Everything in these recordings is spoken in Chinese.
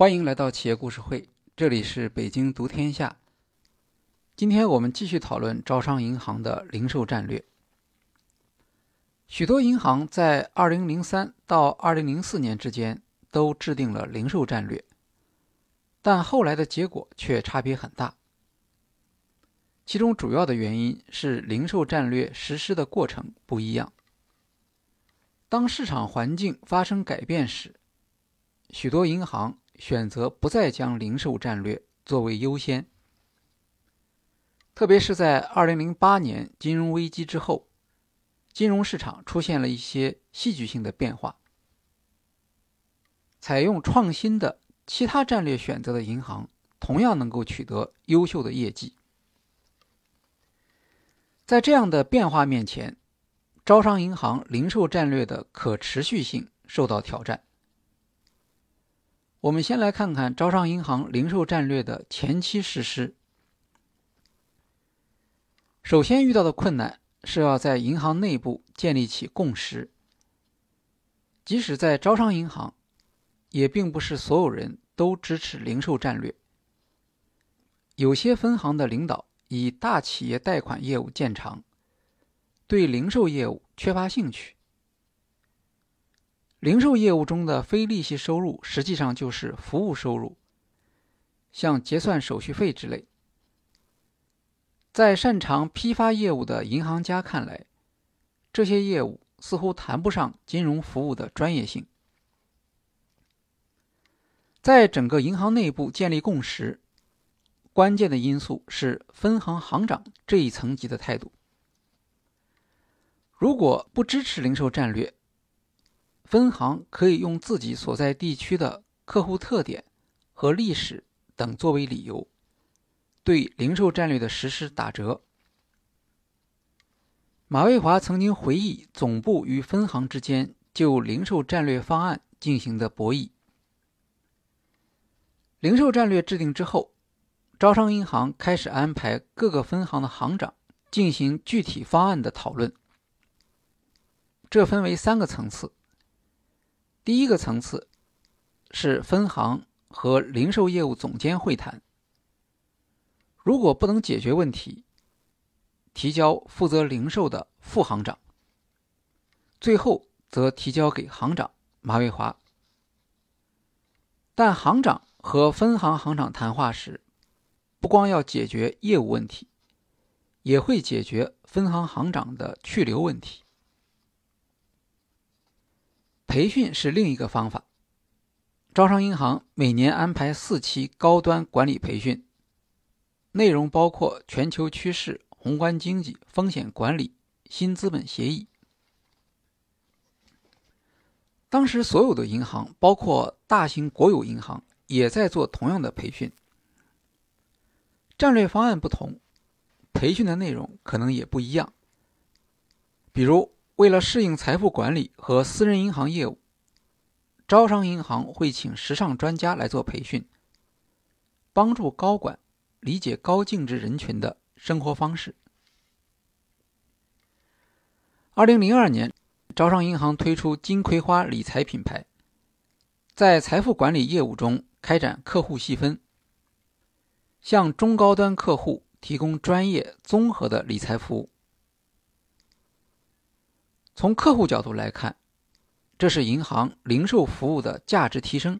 欢迎来到企业故事会，这里是北京读天下。今天我们继续讨论招商银行的零售战略。许多银行在2003到2004年之间都制定了零售战略，但后来的结果却差别很大。其中主要的原因是零售战略实施的过程不一样。当市场环境发生改变时，许多银行选择不再将零售战略作为优先。特别是在2008年金融危机之后，金融市场出现了一些戏剧性的变化。采用创新的其他战略选择的银行，同样能够取得优秀的业绩。在这样的变化面前，招商银行零售战略的可持续性受到挑战。我们先来看看招商银行零售战略的前期实施。首先遇到的困难是要在银行内部建立起共识。即使在招商银行，也并不是所有人都支持零售战略。有些分行的领导以大企业贷款业务见长，对零售业务缺乏兴趣。零售业务中的非利息收入实际上就是服务收入，像结算手续费之类。在擅长批发业务的银行家看来，这些业务似乎谈不上金融服务的专业性。在整个银行内部建立共识，关键的因素是分行行长这一层级的态度。如果不支持零售战略，分行可以用自己所在地区的客户特点和历史等作为理由，对零售战略的实施打折。马卫华曾经回忆总部与分行之间就零售战略方案进行的博弈。零售战略制定之后，招商银行开始安排各个分行的行长进行具体方案的讨论，这分为三个层次。第一个层次是分行和零售业务总监会谈，如果不能解决问题，提交负责零售的副行长，最后则提交给行长马卫华。但行长和分行行长谈话时，不光要解决业务问题，也会解决分行行长的去留问题。培训是另一个方法。招商银行每年安排四期高端管理培训，内容包括全球趋势、宏观经济、风险管理、新资本协议。当时所有的银行，包括大型国有银行，也在做同样的培训。战略方案不同，培训的内容可能也不一样。比如。为了适应财富管理和私人银行业务，招商银行会请时尚专家来做培训，帮助高管理解高净值人群的生活方式。二零零二年，招商银行推出金葵花理财品牌，在财富管理业务中开展客户细分，向中高端客户提供专业综合的理财服务。从客户角度来看，这是银行零售服务的价值提升；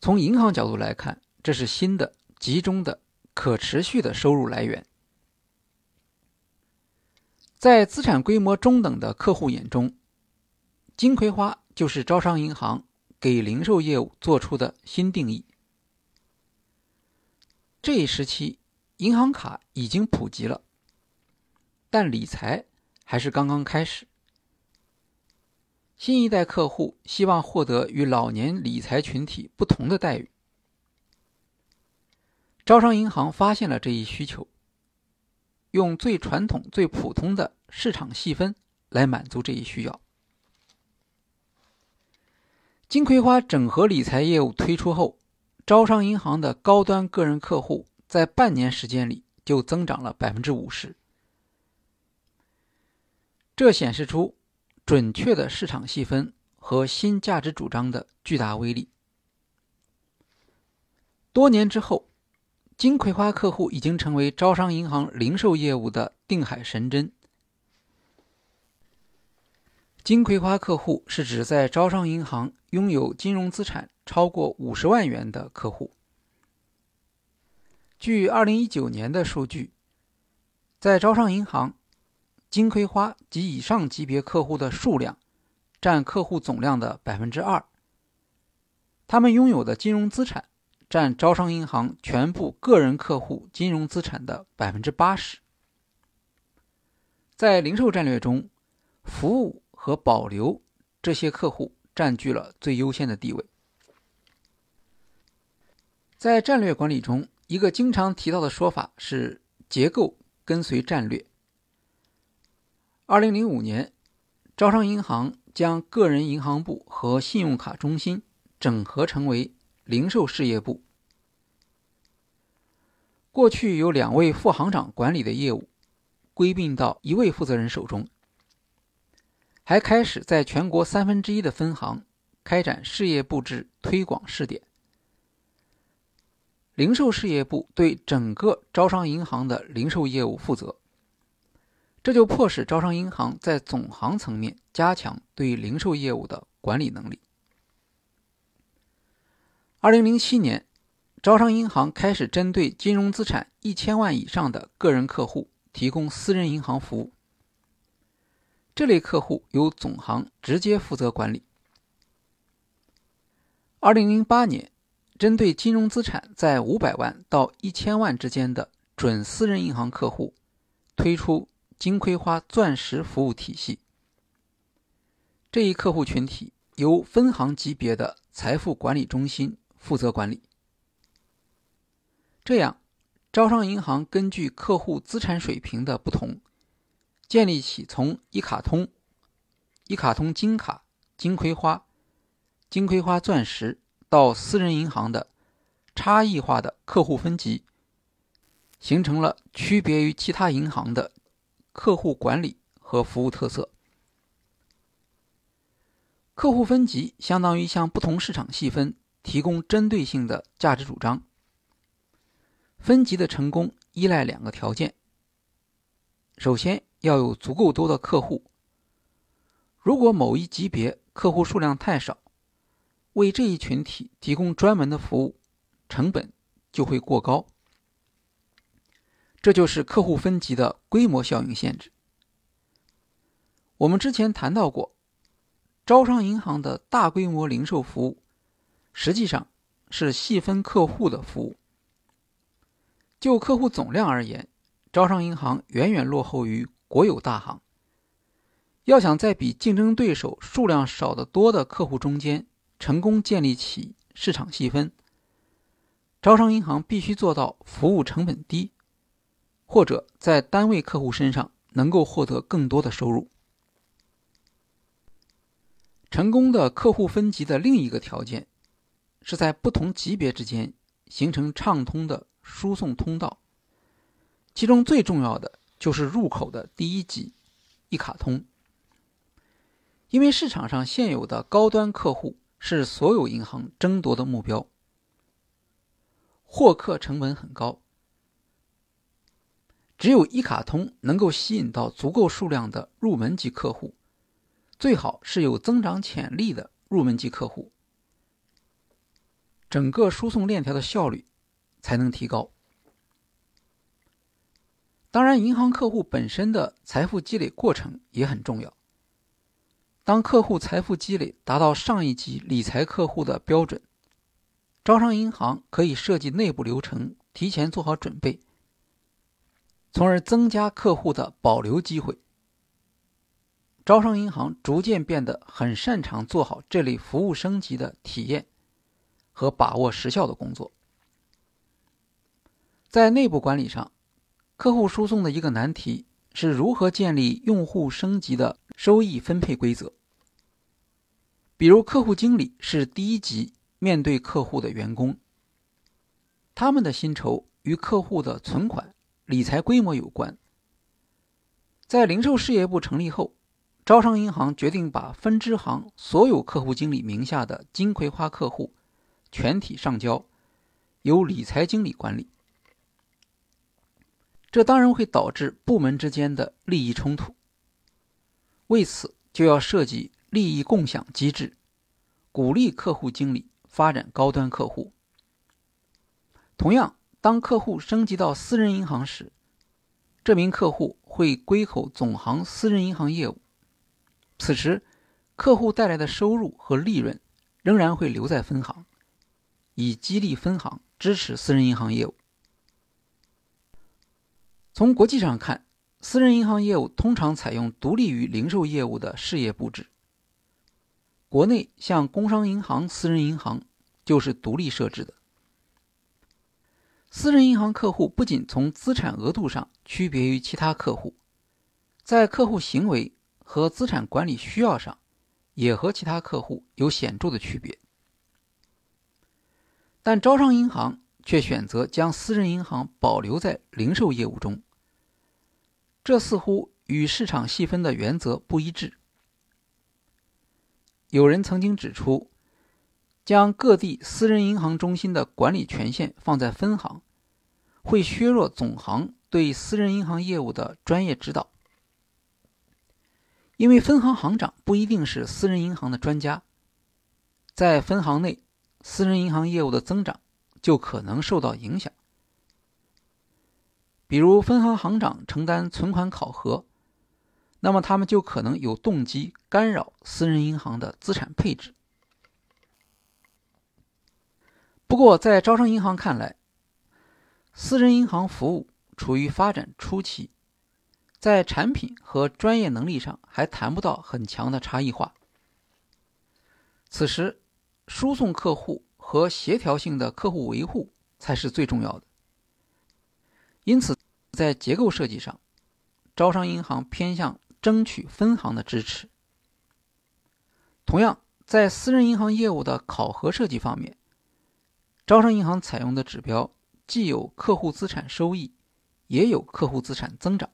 从银行角度来看，这是新的、集中的、可持续的收入来源。在资产规模中等的客户眼中，金葵花就是招商银行给零售业务做出的新定义。这一时期，银行卡已经普及了，但理财。还是刚刚开始。新一代客户希望获得与老年理财群体不同的待遇。招商银行发现了这一需求，用最传统、最普通的市场细分来满足这一需要。金葵花整合理财业务推出后，招商银行的高端个人客户在半年时间里就增长了百分之五十。这显示出准确的市场细分和新价值主张的巨大威力。多年之后，金葵花客户已经成为招商银行零售业务的定海神针。金葵花客户是指在招商银行拥有金融资产超过五十万元的客户。据二零一九年的数据，在招商银行，金葵花及以上级别客户的数量占客户总量的百分之二，他们拥有的金融资产占招商银行全部个人客户金融资产的百分之八十。在零售战略中，服务和保留这些客户占据了最优先的地位。在战略管理中，一个经常提到的说法是“结构跟随战略”。二零零五年，招商银行将个人银行部和信用卡中心整合成为零售事业部。过去由两位副行长管理的业务，归并到一位负责人手中，还开始在全国三分之一的分行开展事业部制推广试点。零售事业部对整个招商银行的零售业务负责，这就迫使招商银行在总行层面加强对零售业务的管理能力。二零零七年，招商银行开始针对金融资产一千万以上的个人客户提供私人银行服务，这类客户由总行直接负责管理。二零零八年。针对金融资产在五百万到一千万之间的准私人银行客户，推出金葵花钻石服务体系。这一客户群体由分行级别的财富管理中心负责管理。这样，招商银行根据客户资产水平的不同，建立起从一卡通、一卡通金卡、金葵花、金葵花钻石。到私人银行的差异化的客户分级，形成了区别于其他银行的客户管理和服务特色。客户分级相当于向不同市场细分提供针对性的价值主张。分级的成功依赖两个条件：首先要有足够多的客户，如果某一级别客户数量太少。为这一群体提供专门的服务，成本就会过高。这就是客户分级的规模效应限制。我们之前谈到过，招商银行的大规模零售服务，实际上是细分客户的服务。就客户总量而言，招商银行远远落后于国有大行。要想在比竞争对手数量少得多的客户中间，成功建立起市场细分，招商银行必须做到服务成本低，或者在单位客户身上能够获得更多的收入。成功的客户分级的另一个条件，是在不同级别之间形成畅通的输送通道，其中最重要的就是入口的第一级一卡通，因为市场上现有的高端客户。是所有银行争夺的目标，获客成本很高。只有一卡通能够吸引到足够数量的入门级客户，最好是有增长潜力的入门级客户，整个输送链条的效率才能提高。当然，银行客户本身的财富积累过程也很重要。当客户财富积累达到上一级理财客户的标准，招商银行可以设计内部流程，提前做好准备，从而增加客户的保留机会。招商银行逐渐变得很擅长做好这类服务升级的体验和把握时效的工作。在内部管理上，客户输送的一个难题是如何建立用户升级的收益分配规则。比如，客户经理是第一级面对客户的员工，他们的薪酬与客户的存款、理财规模有关。在零售事业部成立后，招商银行决定把分支行所有客户经理名下的金葵花客户全体上交，由理财经理管理，这当然会导致部门之间的利益冲突。为此，就要设计利益共享机制，鼓励客户经理发展高端客户。同样，当客户升级到私人银行时，这名客户会归口总行私人银行业务，此时客户带来的收入和利润仍然会留在分行，以激励分行支持私人银行业务。从国际上看，私人银行业务通常采用独立于零售业务的事业布置。国内像工商银行、私人银行就是独立设置的。私人银行客户不仅从资产额度上区别于其他客户，在客户行为和资产管理需要上，也和其他客户有显著的区别。但招商银行却选择将私人银行保留在零售业务中，这似乎与市场细分的原则不一致。有人曾经指出。将各地私人银行中心的管理权限放在分行，会削弱总行对私人银行业务的专业指导。因为分行行长不一定是私人银行的专家，在分行内，私人银行业务的增长就可能受到影响。比如，分行行长承担存款考核，那么他们就可能有动机干扰私人银行的资产配置。不过，在招商银行看来，私人银行服务处于发展初期，在产品和专业能力上还谈不到很强的差异化。此时，输送客户和协调性的客户维护才是最重要的。因此，在结构设计上，招商银行偏向争取分行的支持。同样，在私人银行业务的考核设计方面。招商银行采用的指标既有客户资产收益，也有客户资产增长。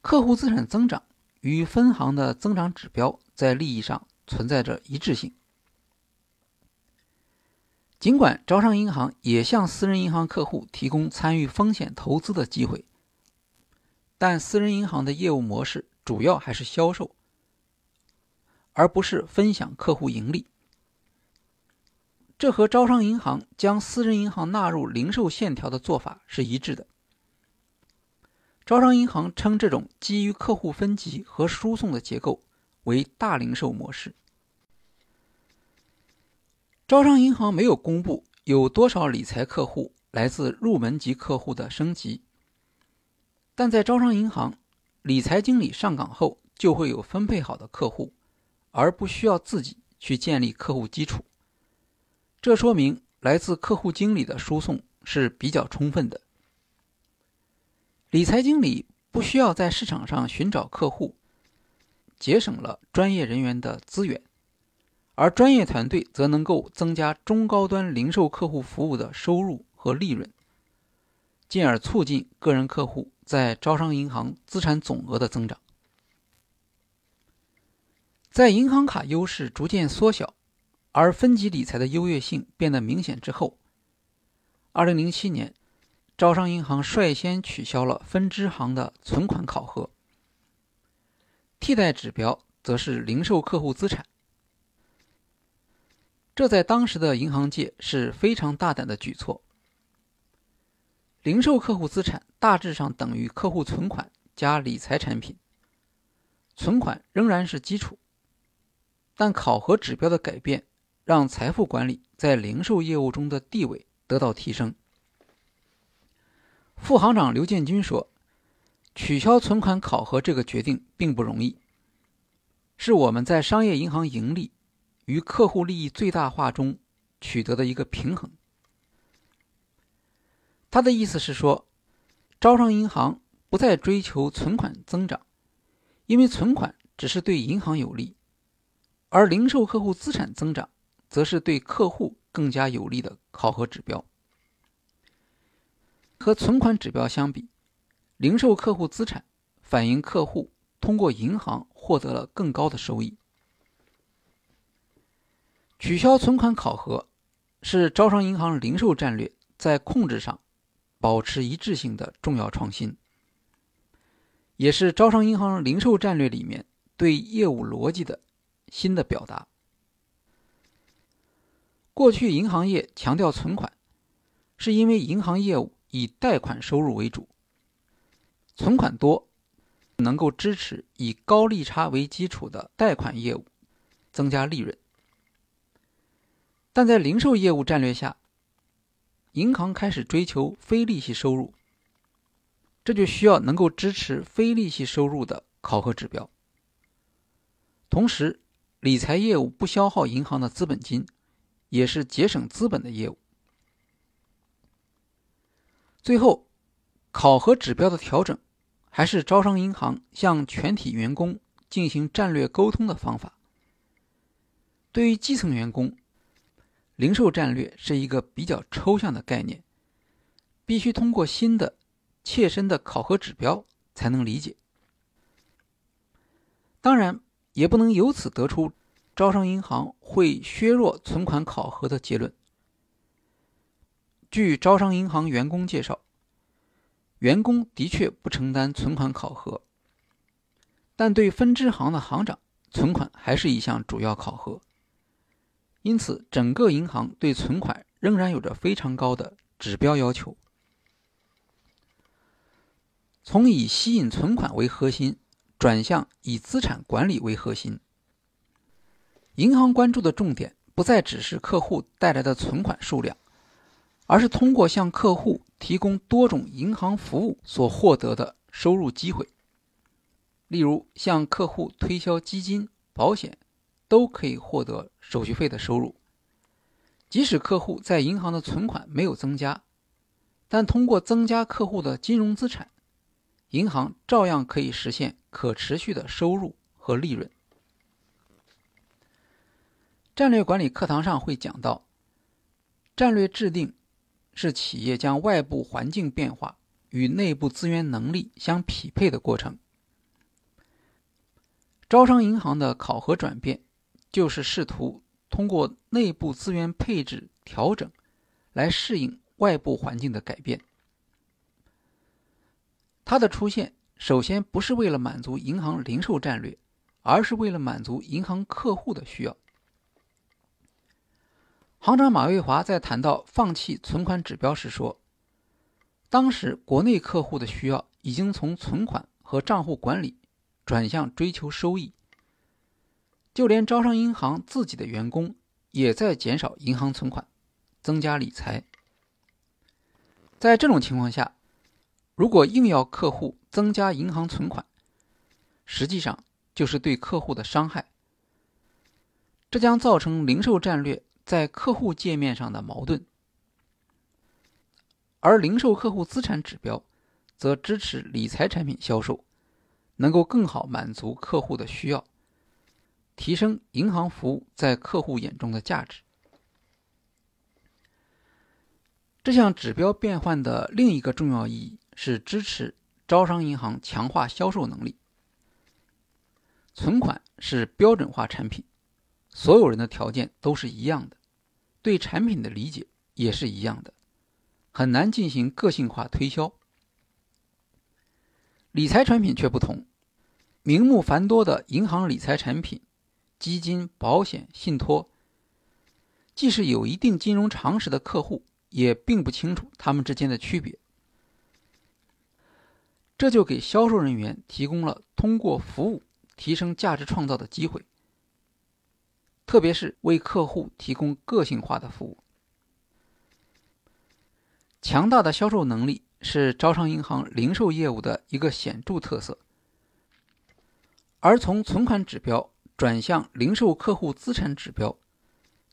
客户资产增长与分行的增长指标在利益上存在着一致性。尽管招商银行也向私人银行客户提供参与风险投资的机会，但私人银行的业务模式主要还是销售，而不是分享客户盈利。这和招商银行将私人银行纳入零售线条的做法是一致的。招商银行称这种基于客户分级和输送的结构为大零售模式。招商银行没有公布有多少理财客户来自入门级客户的升级，但在招商银行，理财经理上岗后就会有分配好的客户，而不需要自己去建立客户基础。这说明来自客户经理的输送是比较充分的。理财经理不需要在市场上寻找客户，节省了专业人员的资源，而专业团队则能够增加中高端零售客户服务的收入和利润，进而促进个人客户在招商银行资产总额的增长。在银行卡优势逐渐缩小。而分级理财的优越性变得明显之后，二零零七年，招商银行率先取消了分支行的存款考核，替代指标则是零售客户资产。这在当时的银行界是非常大胆的举措。零售客户资产大致上等于客户存款加理财产品，存款仍然是基础，但考核指标的改变。让财富管理在零售业务中的地位得到提升。副行长刘建军说：“取消存款考核这个决定并不容易，是我们在商业银行盈利与客户利益最大化中取得的一个平衡。”他的意思是说，招商银行不再追求存款增长，因为存款只是对银行有利，而零售客户资产增长。则是对客户更加有利的考核指标。和存款指标相比，零售客户资产反映客户通过银行获得了更高的收益。取消存款考核，是招商银行零售战略在控制上保持一致性的重要创新，也是招商银行零售战略里面对业务逻辑的新的表达。过去银行业强调存款，是因为银行业务以贷款收入为主，存款多。能够支持以高利差为基础的贷款业务，增加利润。但在零售业务战略下，银行开始追求非利息收入，这就需要能够支持非利息收入的考核指标。同时，理财业务不消耗银行的资本金，也是节省资本的业务。最后，考核指标的调整。还是招商银行向全体员工进行战略沟通的方法。对于基层员工，零售战略是一个比较抽象的概念，必须通过新的、切身的考核指标才能理解。当然，也不能由此得出招商银行会削弱存款考核的结论。据招商银行员工介绍。员工的确不承担存款考核，但对分支行的行长，存款还是一项主要考核。因此，整个银行对存款仍然有着非常高的指标要求。从以吸引存款为核心，转向以资产管理为核心。银行关注的重点不再只是客户带来的存款数量。而是通过向客户提供多种银行服务所获得的收入机会，例如向客户推销基金、保险，都可以获得手续费的收入。即使客户在银行的存款没有增加，但通过增加客户的金融资产，银行照样可以实现可持续的收入和利润。战略管理课堂上会讲到，战略制定。是企业将外部环境变化与内部资源能力相匹配的过程。招商银行的考核转变，就是试图通过内部资源配置调整，来适应外部环境的改变。它的出现，首先不是为了满足银行零售战略，而是为了满足银行客户的需要。行长马蔚华在谈到放弃存款指标时说：“当时国内客户的需要已经从存款和账户管理转向追求收益，就连招商银行自己的员工也在减少银行存款，增加理财。在这种情况下，如果硬要客户增加银行存款，实际上就是对客户的伤害，这将造成零售战略。”在客户界面上的矛盾，而零售客户资产指标则支持理财产品销售，能够更好满足客户的需要，提升银行服务在客户眼中的价值。这项指标变换的另一个重要意义是支持招商银行强化销售能力。存款是标准化产品，所有人的条件都是一样的。对产品的理解也是一样的，很难进行个性化推销。理财产品却不同，名目繁多的银行理财产品、基金、保险、信托，即使有一定金融常识的客户，也并不清楚他们之间的区别。这就给销售人员提供了通过服务提升价值创造的机会。特别是为客户提供个性化的服务，强大的销售能力是招商银行零售业务的一个显著特色。而从存款指标转向零售客户资产指标，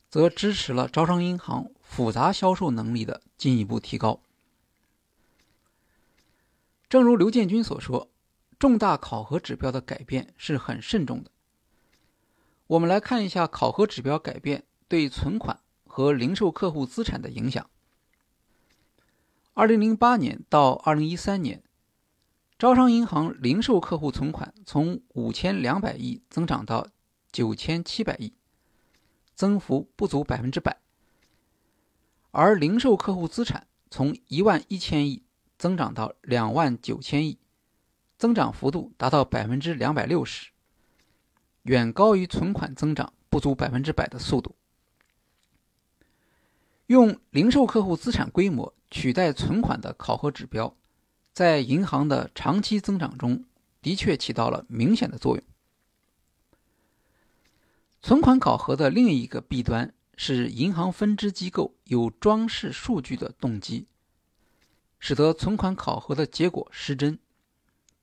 则支持了招商银行复杂销售能力的进一步提高。正如刘建军所说，重大考核指标的改变是很慎重的。我们来看一下考核指标改变对存款和零售客户资产的影响。二零零八年到二零一三年，招商银行零售客户存款从五千两百亿增长到九千七百亿，增幅不足百分之百。而零售客户资产从一万一千亿增长到两万九千亿，增长幅度达到百分之两百六十，远高于存款增长不足百分之百的速度。用零售客户资产规模取代存款的考核指标，在银行的长期增长中的确起到了明显的作用。存款考核的另一个弊端是，银行分支机构有装饰数据的动机，使得存款考核的结果失真。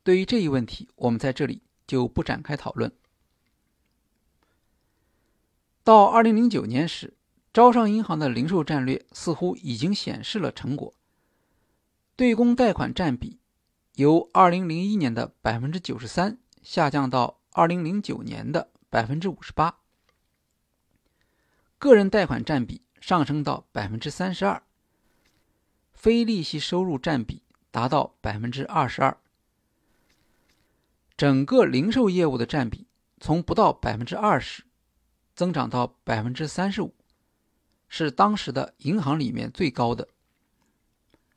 对于这一问题，我们在这里就不展开讨论。到二零零九年时。招商银行的零售战略似乎已经显示了成果，对公贷款占比由2001年的93%下降到2009年的58%，个人贷款占比上升到32%，非利息收入占比达到22%，整个零售业务的占比从不到20%增长到35%。是当时的银行里面最高的，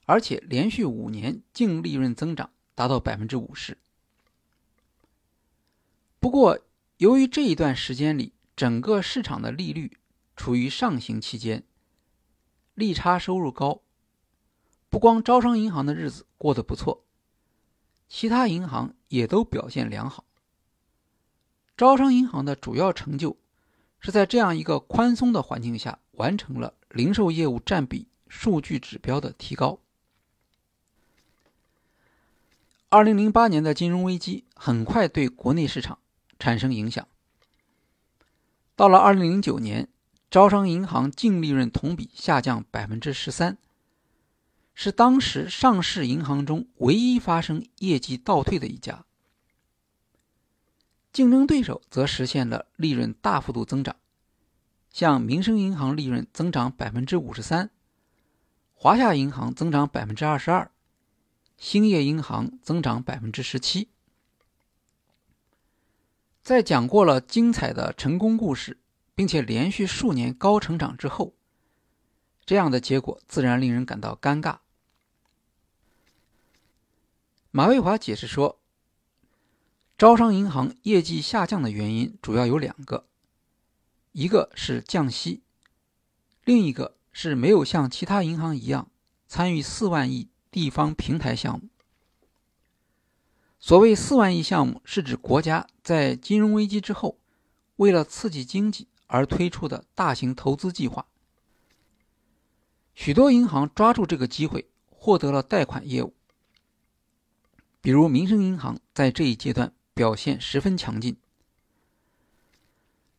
而且连续五年净利润增长达到百分之五十。不过，由于这一段时间里整个市场的利率处于上行期间，利差收入高，不光招商银行的日子过得不错，其他银行也都表现良好。招商银行的主要成就是在这样一个宽松的环境下。完成了零售业务占比数据指标的提高。二零零八年的金融危机很快对国内市场产生影响。到了二零零九年，招商银行净利润同比下降百分之十三，是当时上市银行中唯一发生业绩倒退的一家。竞争对手则实现了利润大幅度增长。像民生银行利润增长百分之五十三，华夏银行增长百分之二十二，兴业银行增长百分之十七。在讲过了精彩的成功故事，并且连续数年高成长之后，这样的结果自然令人感到尴尬。马卫华解释说，招商银行业绩下降的原因主要有两个。一个是降息，另一个是没有像其他银行一样参与四万亿地方平台项目。所谓四万亿项目，是指国家在金融危机之后，为了刺激经济而推出的大型投资计划。许多银行抓住这个机会，获得了贷款业务。比如民生银行在这一阶段表现十分强劲。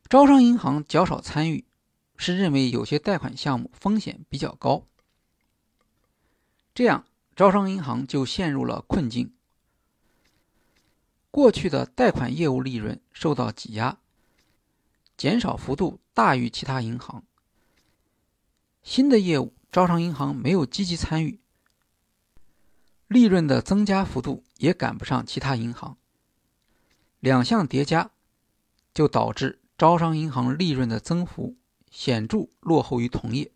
招商银行较少参与，是认为有些贷款项目风险比较高，这样招商银行就陷入了困境。过去的贷款业务利润受到挤压，减少幅度大于其他银行。新的业务招商银行没有积极参与，利润的增加幅度也赶不上其他银行。两项叠加，就导致。招商银行利润的增幅显著落后于同业。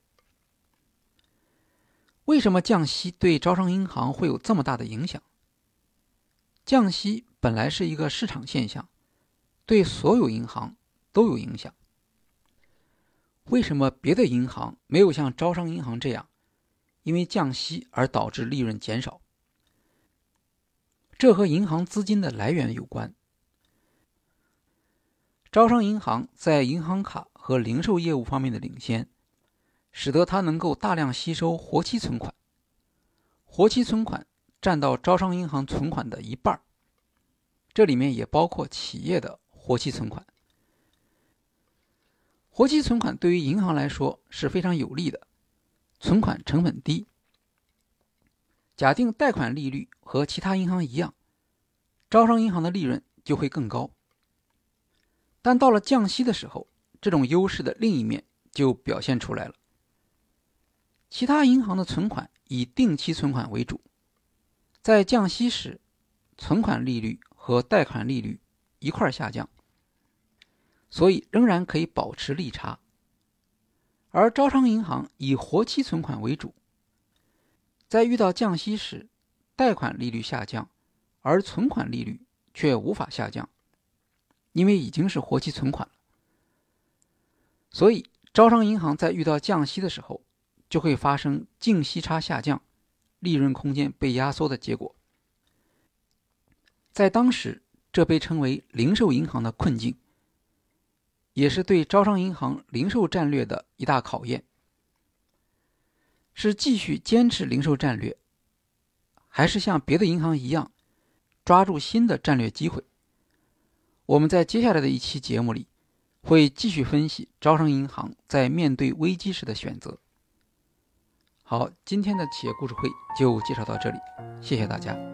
为什么降息对招商银行会有这么大的影响？降息本来是一个市场现象，对所有银行都有影响。为什么别的银行没有像招商银行这样，因为降息而导致利润减少？这和银行资金的来源有关。招商银行在银行卡和零售业务方面的领先，使得它能够大量吸收活期存款。活期存款占到招商银行存款的一半，这里面也包括企业的活期存款。活期存款对于银行来说是非常有利的，存款成本低。假定贷款利率和其他银行一样，招商银行的利润就会更高。但到了降息的时候，这种优势的另一面就表现出来了。其他银行的存款以定期存款为主，在降息时，存款利率和贷款利率一块下降，所以仍然可以保持利差。而招商银行以活期存款为主，在遇到降息时，贷款利率下降，而存款利率却无法下降，因为已经是活期存款了。所以，招商银行在遇到降息的时候，就会发生净息差下降、利润空间被压缩的结果。在当时，这被称为零售银行的困境。也是对招商银行零售战略的一大考验，是继续坚持零售战略，还是像别的银行一样抓住新的战略机会？我们在接下来的一期节目里会继续分析招商银行在面对危机时的选择。好，今天的企业故事会就介绍到这里，谢谢大家。